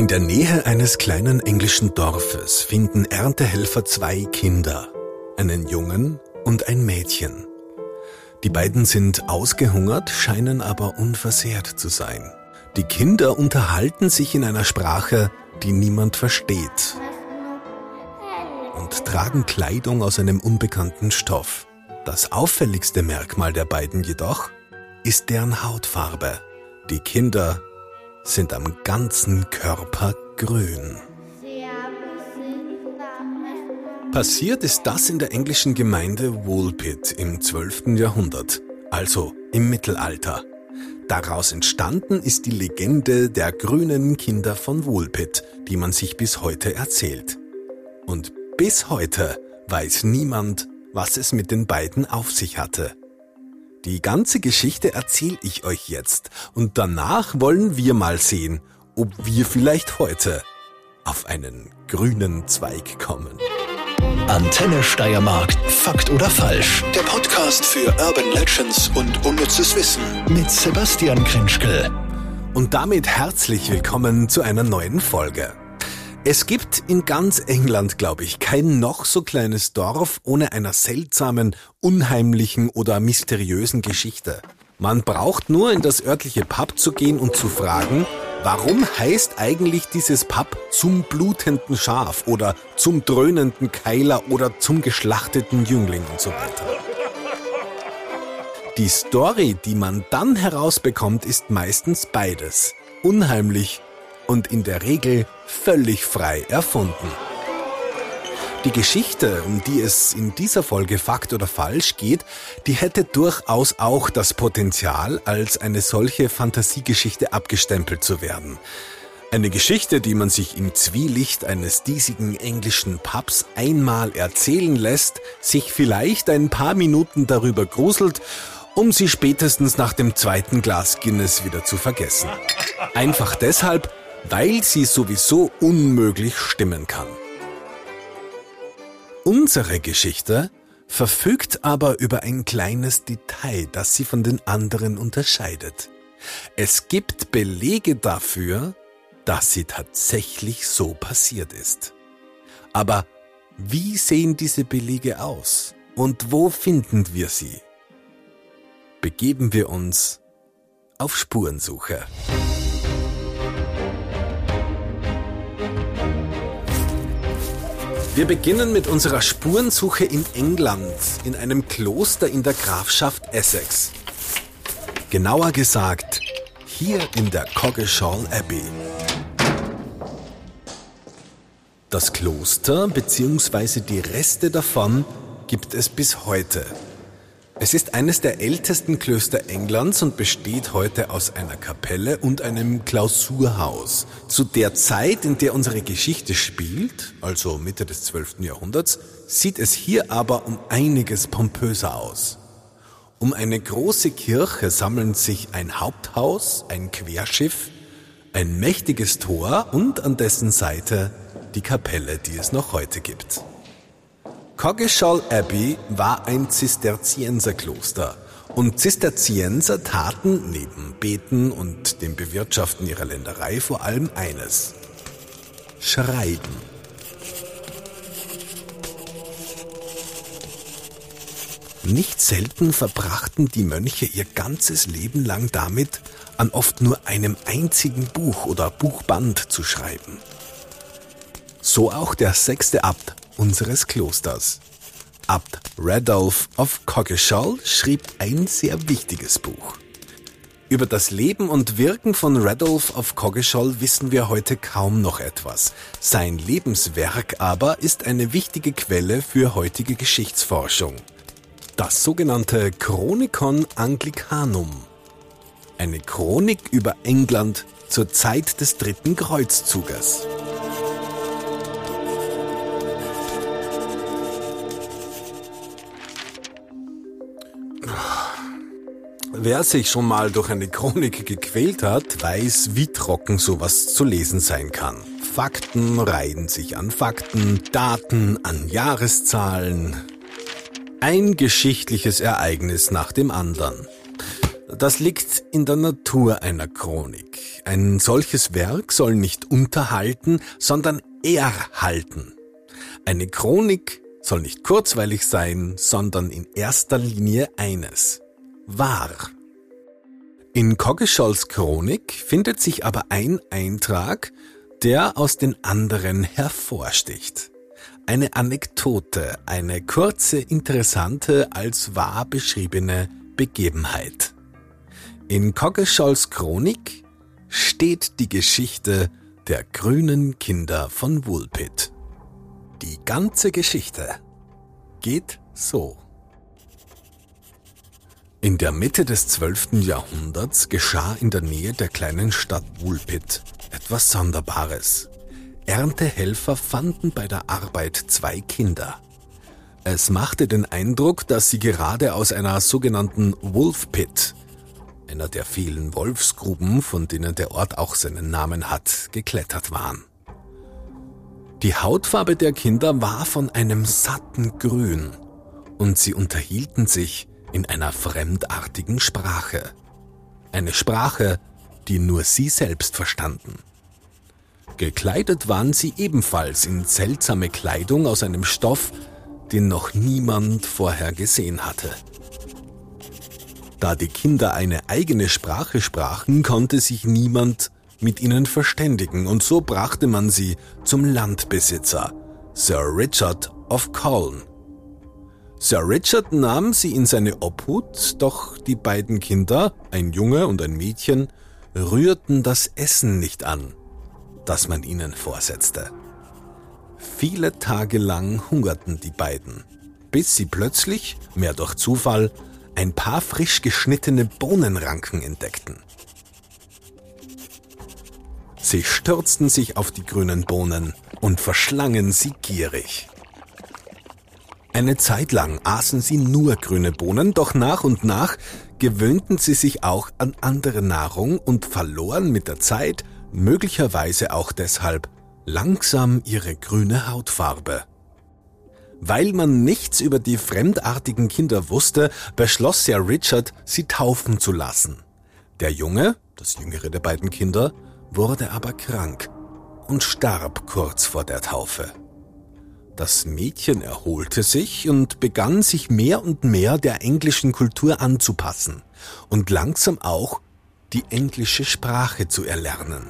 In der Nähe eines kleinen englischen Dorfes finden Erntehelfer zwei Kinder, einen Jungen und ein Mädchen. Die beiden sind ausgehungert, scheinen aber unversehrt zu sein. Die Kinder unterhalten sich in einer Sprache, die niemand versteht und tragen Kleidung aus einem unbekannten Stoff. Das auffälligste Merkmal der beiden jedoch ist deren Hautfarbe. Die Kinder sind am ganzen Körper grün. Passiert ist das in der englischen Gemeinde Woolpit im 12. Jahrhundert, also im Mittelalter. Daraus entstanden ist die Legende der grünen Kinder von Woolpit, die man sich bis heute erzählt. Und bis heute weiß niemand, was es mit den beiden auf sich hatte. Die ganze Geschichte erzähle ich euch jetzt und danach wollen wir mal sehen, ob wir vielleicht heute auf einen grünen Zweig kommen. Antenne Steiermark, Fakt oder Falsch? Der Podcast für Urban Legends und unnützes Wissen mit Sebastian Krinschkel. Und damit herzlich willkommen zu einer neuen Folge. Es gibt in ganz England, glaube ich, kein noch so kleines Dorf ohne einer seltsamen, unheimlichen oder mysteriösen Geschichte. Man braucht nur in das örtliche Pub zu gehen und zu fragen, warum heißt eigentlich dieses Pub zum blutenden Schaf oder zum dröhnenden Keiler oder zum geschlachteten Jüngling und so weiter. Die Story, die man dann herausbekommt, ist meistens beides. Unheimlich und in der Regel völlig frei erfunden. Die Geschichte, um die es in dieser Folge Fakt oder Falsch geht, die hätte durchaus auch das Potenzial, als eine solche Fantasiegeschichte abgestempelt zu werden. Eine Geschichte, die man sich im Zwielicht eines diesigen englischen Pubs einmal erzählen lässt, sich vielleicht ein paar Minuten darüber gruselt, um sie spätestens nach dem zweiten Glas Guinness wieder zu vergessen. Einfach deshalb, weil sie sowieso unmöglich stimmen kann. Unsere Geschichte verfügt aber über ein kleines Detail, das sie von den anderen unterscheidet. Es gibt Belege dafür, dass sie tatsächlich so passiert ist. Aber wie sehen diese Belege aus und wo finden wir sie? Begeben wir uns auf Spurensuche. Wir beginnen mit unserer Spurensuche in England, in einem Kloster in der Grafschaft Essex. Genauer gesagt, hier in der Coggeshall Abbey. Das Kloster bzw. die Reste davon gibt es bis heute. Es ist eines der ältesten Klöster Englands und besteht heute aus einer Kapelle und einem Klausurhaus. Zu der Zeit, in der unsere Geschichte spielt, also Mitte des 12. Jahrhunderts, sieht es hier aber um einiges pompöser aus. Um eine große Kirche sammeln sich ein Haupthaus, ein Querschiff, ein mächtiges Tor und an dessen Seite die Kapelle, die es noch heute gibt. Coggeshall Abbey war ein Zisterzienserkloster und Zisterzienser taten neben Beten und dem Bewirtschaften ihrer Länderei vor allem eines. Schreiben. Nicht selten verbrachten die Mönche ihr ganzes Leben lang damit, an oft nur einem einzigen Buch oder Buchband zu schreiben. So auch der sechste Abt unseres Klosters. Abt Radolf of Coggeshall schrieb ein sehr wichtiges Buch. Über das Leben und Wirken von Radolf of Coggeshall wissen wir heute kaum noch etwas. Sein Lebenswerk aber ist eine wichtige Quelle für heutige Geschichtsforschung. Das sogenannte Chronicon Anglicanum. Eine Chronik über England zur Zeit des dritten Kreuzzuges. Wer sich schon mal durch eine Chronik gequält hat, weiß, wie trocken sowas zu lesen sein kann. Fakten reihen sich an Fakten, Daten an Jahreszahlen. Ein geschichtliches Ereignis nach dem anderen. Das liegt in der Natur einer Chronik. Ein solches Werk soll nicht unterhalten, sondern erhalten. Eine Chronik soll nicht kurzweilig sein, sondern in erster Linie eines. Wahr. In Koggescholls Chronik findet sich aber ein Eintrag, der aus den anderen hervorsticht. Eine Anekdote, eine kurze, interessante, als wahr beschriebene Begebenheit. In Koggescholls Chronik steht die Geschichte der grünen Kinder von Woolpit. Die ganze Geschichte geht so. In der Mitte des 12. Jahrhunderts geschah in der Nähe der kleinen Stadt Woolpit etwas Sonderbares. Erntehelfer fanden bei der Arbeit zwei Kinder. Es machte den Eindruck, dass sie gerade aus einer sogenannten Wolf Pit, einer der vielen Wolfsgruben, von denen der Ort auch seinen Namen hat, geklettert waren. Die Hautfarbe der Kinder war von einem satten Grün und sie unterhielten sich in einer fremdartigen Sprache. Eine Sprache, die nur sie selbst verstanden. Gekleidet waren sie ebenfalls in seltsame Kleidung aus einem Stoff, den noch niemand vorher gesehen hatte. Da die Kinder eine eigene Sprache sprachen, konnte sich niemand mit ihnen verständigen und so brachte man sie zum Landbesitzer, Sir Richard of Colne. Sir Richard nahm sie in seine Obhut, doch die beiden Kinder, ein Junge und ein Mädchen, rührten das Essen nicht an, das man ihnen vorsetzte. Viele Tage lang hungerten die beiden, bis sie plötzlich, mehr durch Zufall, ein paar frisch geschnittene Bohnenranken entdeckten. Sie stürzten sich auf die grünen Bohnen und verschlangen sie gierig. Eine Zeit lang aßen sie nur grüne Bohnen, doch nach und nach gewöhnten sie sich auch an andere Nahrung und verloren mit der Zeit, möglicherweise auch deshalb, langsam ihre grüne Hautfarbe. Weil man nichts über die fremdartigen Kinder wusste, beschloss Sir Richard, sie taufen zu lassen. Der Junge, das jüngere der beiden Kinder, wurde aber krank und starb kurz vor der Taufe. Das Mädchen erholte sich und begann sich mehr und mehr der englischen Kultur anzupassen und langsam auch die englische Sprache zu erlernen.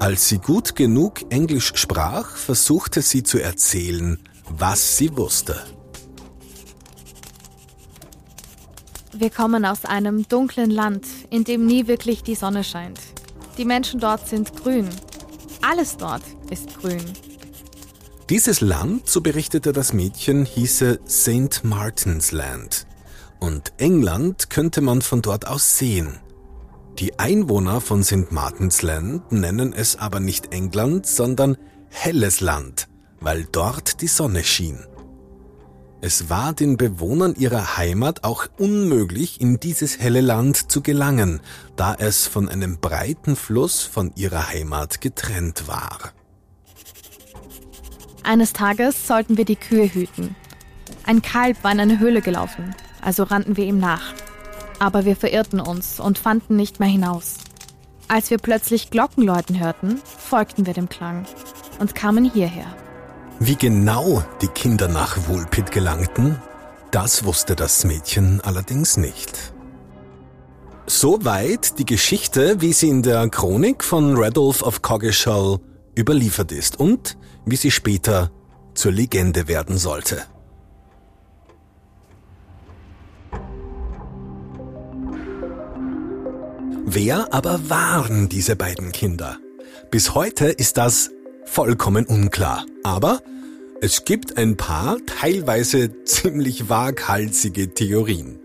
Als sie gut genug Englisch sprach, versuchte sie zu erzählen, was sie wusste. Wir kommen aus einem dunklen Land, in dem nie wirklich die Sonne scheint. Die Menschen dort sind grün. Alles dort ist grün. Dieses Land, so berichtete das Mädchen, hieße St. Martin's Land. Und England könnte man von dort aus sehen. Die Einwohner von St. Martin's Land nennen es aber nicht England, sondern Helles Land, weil dort die Sonne schien. Es war den Bewohnern ihrer Heimat auch unmöglich, in dieses helle Land zu gelangen, da es von einem breiten Fluss von ihrer Heimat getrennt war. Eines Tages sollten wir die Kühe hüten. Ein Kalb war in eine Höhle gelaufen, also rannten wir ihm nach. Aber wir verirrten uns und fanden nicht mehr hinaus. Als wir plötzlich Glockenläuten hörten, folgten wir dem Klang und kamen hierher. Wie genau die Kinder nach Woolpit gelangten, das wusste das Mädchen allerdings nicht. Soweit die Geschichte, wie sie in der Chronik von Radolf of Coggeshall überliefert ist und wie sie später zur Legende werden sollte. Wer aber waren diese beiden Kinder? Bis heute ist das vollkommen unklar. Aber es gibt ein paar teilweise ziemlich waghalsige Theorien.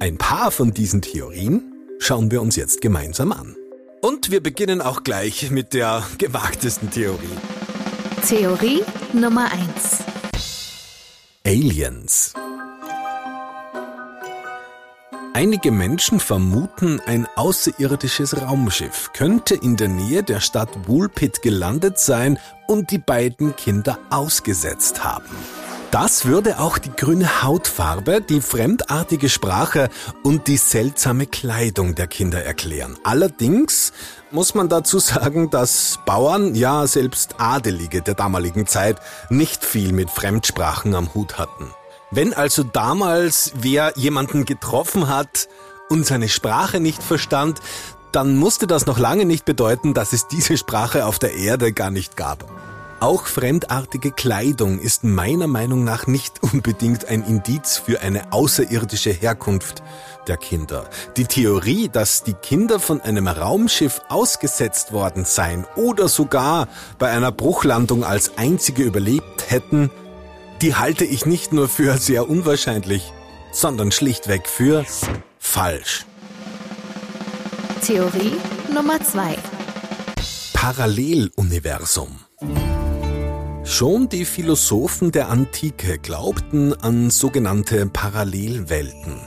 Ein paar von diesen Theorien schauen wir uns jetzt gemeinsam an. Und wir beginnen auch gleich mit der gewagtesten Theorie. Theorie Nummer 1. Aliens. Einige Menschen vermuten, ein außerirdisches Raumschiff könnte in der Nähe der Stadt Woolpit gelandet sein und die beiden Kinder ausgesetzt haben. Das würde auch die grüne Hautfarbe, die fremdartige Sprache und die seltsame Kleidung der Kinder erklären. Allerdings muss man dazu sagen, dass Bauern, ja selbst Adelige der damaligen Zeit, nicht viel mit Fremdsprachen am Hut hatten. Wenn also damals wer jemanden getroffen hat und seine Sprache nicht verstand, dann musste das noch lange nicht bedeuten, dass es diese Sprache auf der Erde gar nicht gab. Auch fremdartige Kleidung ist meiner Meinung nach nicht unbedingt ein Indiz für eine außerirdische Herkunft der Kinder. Die Theorie, dass die Kinder von einem Raumschiff ausgesetzt worden seien oder sogar bei einer Bruchlandung als einzige überlebt hätten, die halte ich nicht nur für sehr unwahrscheinlich, sondern schlichtweg für falsch. Theorie Nummer zwei: Paralleluniversum. Schon die Philosophen der Antike glaubten an sogenannte Parallelwelten.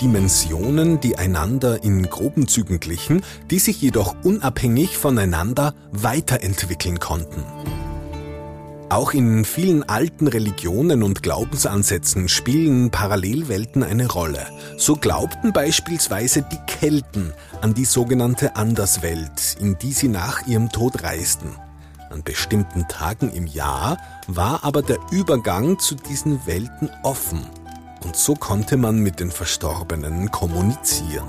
Dimensionen, die einander in groben Zügen glichen, die sich jedoch unabhängig voneinander weiterentwickeln konnten. Auch in vielen alten Religionen und Glaubensansätzen spielen Parallelwelten eine Rolle. So glaubten beispielsweise die Kelten an die sogenannte Anderswelt, in die sie nach ihrem Tod reisten. An bestimmten Tagen im Jahr war aber der Übergang zu diesen Welten offen und so konnte man mit den Verstorbenen kommunizieren.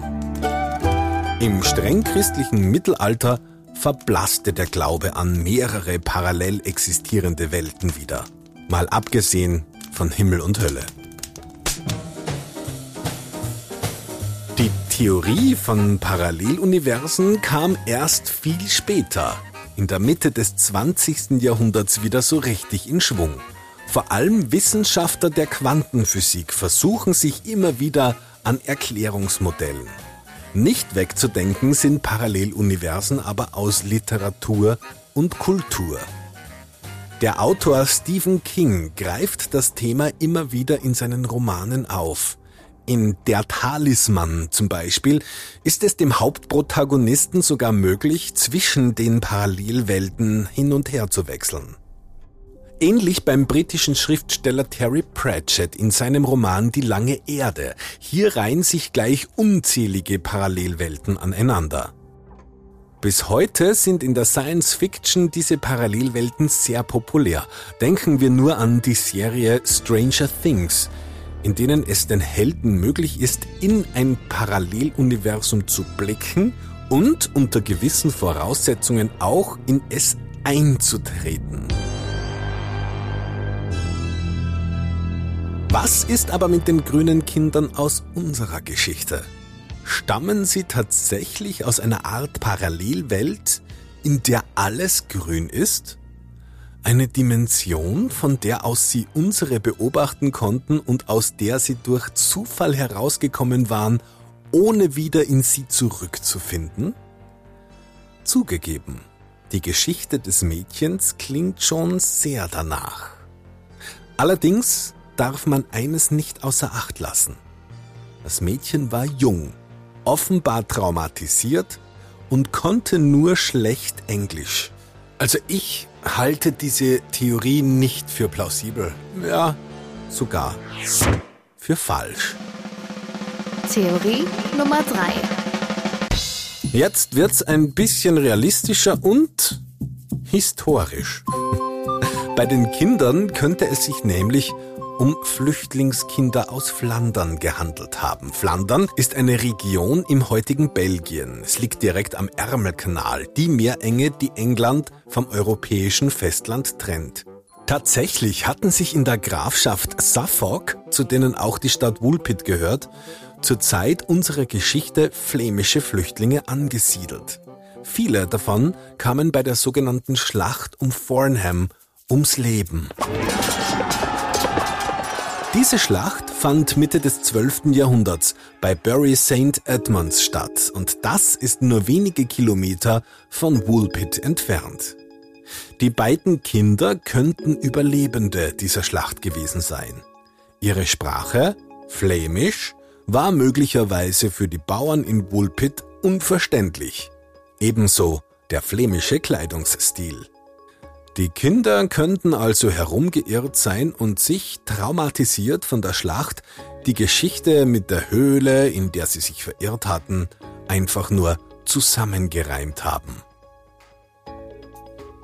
Im streng christlichen Mittelalter verblasste der Glaube an mehrere parallel existierende Welten wieder. Mal abgesehen von Himmel und Hölle. Die Theorie von Paralleluniversen kam erst viel später, in der Mitte des 20. Jahrhunderts wieder so richtig in Schwung. Vor allem Wissenschaftler der Quantenphysik versuchen sich immer wieder an Erklärungsmodellen. Nicht wegzudenken sind Paralleluniversen aber aus Literatur und Kultur. Der Autor Stephen King greift das Thema immer wieder in seinen Romanen auf. In Der Talisman zum Beispiel ist es dem Hauptprotagonisten sogar möglich, zwischen den Parallelwelten hin und her zu wechseln. Ähnlich beim britischen Schriftsteller Terry Pratchett in seinem Roman Die lange Erde. Hier reihen sich gleich unzählige Parallelwelten aneinander. Bis heute sind in der Science Fiction diese Parallelwelten sehr populär. Denken wir nur an die Serie Stranger Things, in denen es den Helden möglich ist, in ein Paralleluniversum zu blicken und unter gewissen Voraussetzungen auch in es einzutreten. Was ist aber mit den grünen Kindern aus unserer Geschichte? Stammen sie tatsächlich aus einer Art Parallelwelt, in der alles grün ist? Eine Dimension, von der aus sie unsere beobachten konnten und aus der sie durch Zufall herausgekommen waren, ohne wieder in sie zurückzufinden? Zugegeben, die Geschichte des Mädchens klingt schon sehr danach. Allerdings darf man eines nicht außer Acht lassen. Das Mädchen war jung, offenbar traumatisiert und konnte nur schlecht Englisch. Also ich halte diese Theorie nicht für plausibel. Ja, sogar für falsch. Theorie Nummer 3. Jetzt wird's ein bisschen realistischer und historisch. Bei den Kindern könnte es sich nämlich um Flüchtlingskinder aus Flandern gehandelt haben. Flandern ist eine Region im heutigen Belgien. Es liegt direkt am Ärmelkanal, die Meerenge, die England vom europäischen Festland trennt. Tatsächlich hatten sich in der Grafschaft Suffolk, zu denen auch die Stadt Woolpit gehört, zur Zeit unserer Geschichte flämische Flüchtlinge angesiedelt. Viele davon kamen bei der sogenannten Schlacht um Farnham ums Leben. Diese Schlacht fand Mitte des 12. Jahrhunderts bei Bury St. Edmunds statt und das ist nur wenige Kilometer von Woolpit entfernt. Die beiden Kinder könnten Überlebende dieser Schlacht gewesen sein. Ihre Sprache, Flämisch, war möglicherweise für die Bauern in Woolpit unverständlich. Ebenso der flämische Kleidungsstil. Die Kinder könnten also herumgeirrt sein und sich, traumatisiert von der Schlacht, die Geschichte mit der Höhle, in der sie sich verirrt hatten, einfach nur zusammengereimt haben.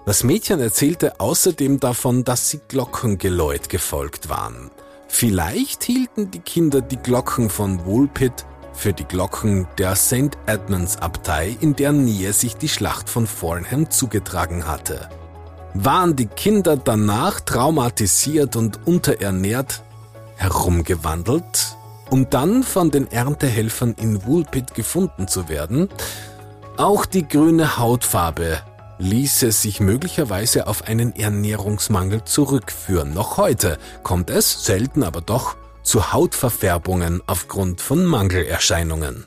Das Mädchen erzählte außerdem davon, dass sie Glockengeläut gefolgt waren. Vielleicht hielten die Kinder die Glocken von Woolpit für die Glocken der St. Edmunds Abtei, in der Nähe sich die Schlacht von Farnham zugetragen hatte. Waren die Kinder danach traumatisiert und unterernährt herumgewandelt, um dann von den Erntehelfern in Woolpit gefunden zu werden? Auch die grüne Hautfarbe ließe sich möglicherweise auf einen Ernährungsmangel zurückführen. Noch heute kommt es, selten aber doch, zu Hautverfärbungen aufgrund von Mangelerscheinungen.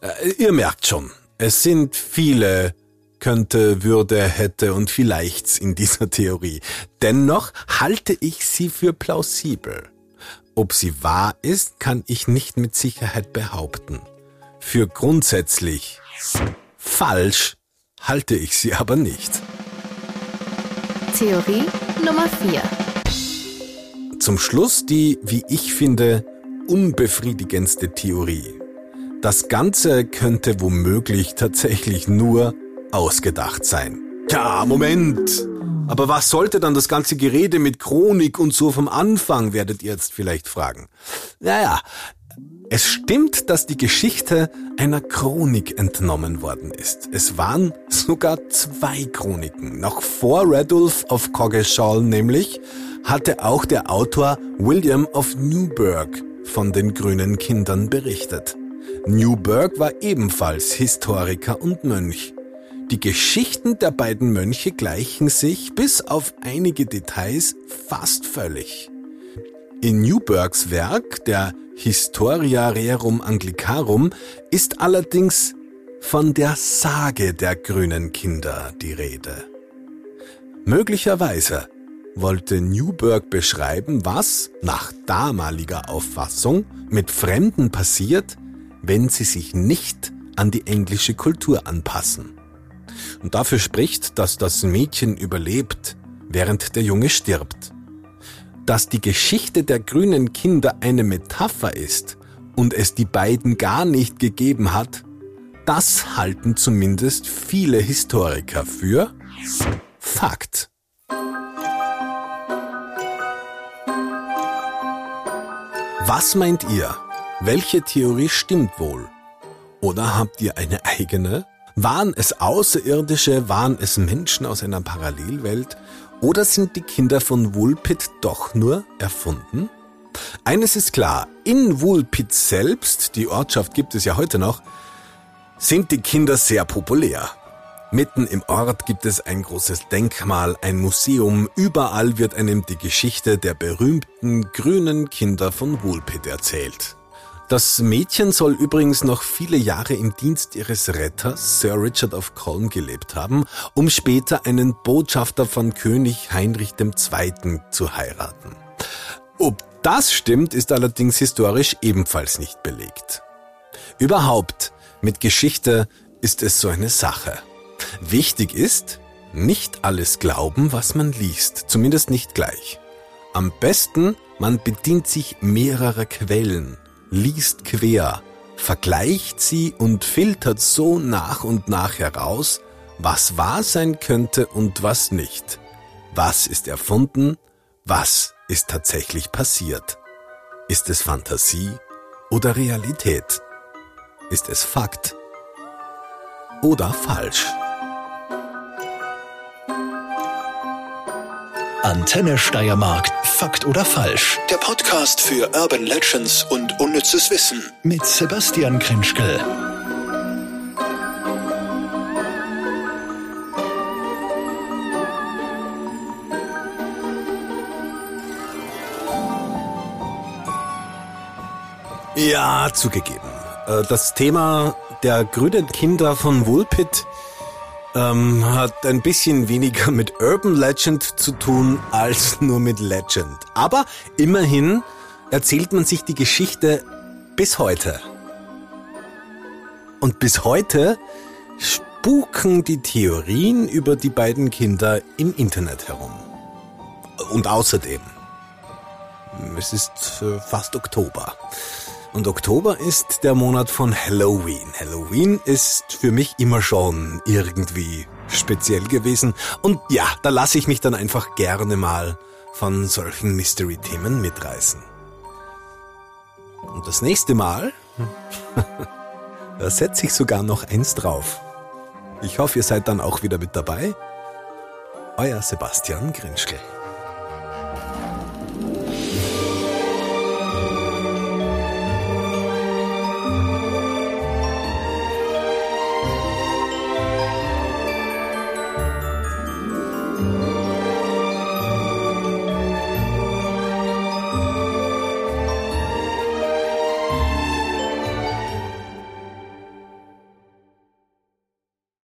Äh, ihr merkt schon, es sind viele könnte, würde, hätte und vielleichts in dieser Theorie. Dennoch halte ich sie für plausibel. Ob sie wahr ist, kann ich nicht mit Sicherheit behaupten. Für grundsätzlich falsch halte ich sie aber nicht. Theorie Nummer 4 Zum Schluss die, wie ich finde, unbefriedigendste Theorie. Das Ganze könnte womöglich tatsächlich nur ausgedacht sein. Ja, Moment. Aber was sollte dann das ganze Gerede mit Chronik und so vom Anfang, werdet ihr jetzt vielleicht fragen. Naja, es stimmt, dass die Geschichte einer Chronik entnommen worden ist. Es waren sogar zwei Chroniken. Noch vor Radulf of Coggeshall nämlich hatte auch der Autor William of Newburgh von den grünen Kindern berichtet. Newburgh war ebenfalls Historiker und Mönch. Die Geschichten der beiden Mönche gleichen sich bis auf einige Details fast völlig. In Newburghs Werk, der Historia Rerum Anglicarum, ist allerdings von der Sage der grünen Kinder die Rede. Möglicherweise wollte Newburgh beschreiben, was, nach damaliger Auffassung, mit Fremden passiert, wenn sie sich nicht an die englische Kultur anpassen. Und dafür spricht, dass das Mädchen überlebt, während der Junge stirbt dass die Geschichte der grünen Kinder eine Metapher ist und es die beiden gar nicht gegeben hat, das halten zumindest viele Historiker für Fakt. Was meint ihr? Welche Theorie stimmt wohl? Oder habt ihr eine eigene? Waren es Außerirdische? Waren es Menschen aus einer Parallelwelt? Oder sind die Kinder von Woolpit doch nur erfunden? Eines ist klar, in Woolpit selbst, die Ortschaft gibt es ja heute noch, sind die Kinder sehr populär. Mitten im Ort gibt es ein großes Denkmal, ein Museum, überall wird einem die Geschichte der berühmten grünen Kinder von Woolpit erzählt. Das Mädchen soll übrigens noch viele Jahre im Dienst ihres Retters, Sir Richard of Colm, gelebt haben, um später einen Botschafter von König Heinrich II. zu heiraten. Ob das stimmt, ist allerdings historisch ebenfalls nicht belegt. Überhaupt, mit Geschichte ist es so eine Sache. Wichtig ist, nicht alles glauben, was man liest, zumindest nicht gleich. Am besten, man bedient sich mehrerer Quellen liest quer, vergleicht sie und filtert so nach und nach heraus, was wahr sein könnte und was nicht. Was ist erfunden? Was ist tatsächlich passiert? Ist es Fantasie oder Realität? Ist es Fakt oder falsch? Antenne Steiermark. Fakt oder falsch? Der Podcast für Urban Legends und unnützes Wissen mit Sebastian Krinschkel. Ja, zugegeben. Äh, das Thema der grünen Kinder von Woolpit ähm, hat ein bisschen weniger mit Urban Legend zu tun als nur mit Legend. Aber immerhin erzählt man sich die Geschichte Bis heute. Und bis heute spuken die Theorien über die beiden Kinder im Internet herum. Und außerdem, es ist äh, fast Oktober. Und Oktober ist der Monat von Halloween. Halloween ist für mich immer schon irgendwie speziell gewesen. Und ja, da lasse ich mich dann einfach gerne mal von solchen Mystery-Themen mitreißen. Und das nächste Mal, da setze ich sogar noch eins drauf. Ich hoffe, ihr seid dann auch wieder mit dabei. Euer Sebastian Grinschkel.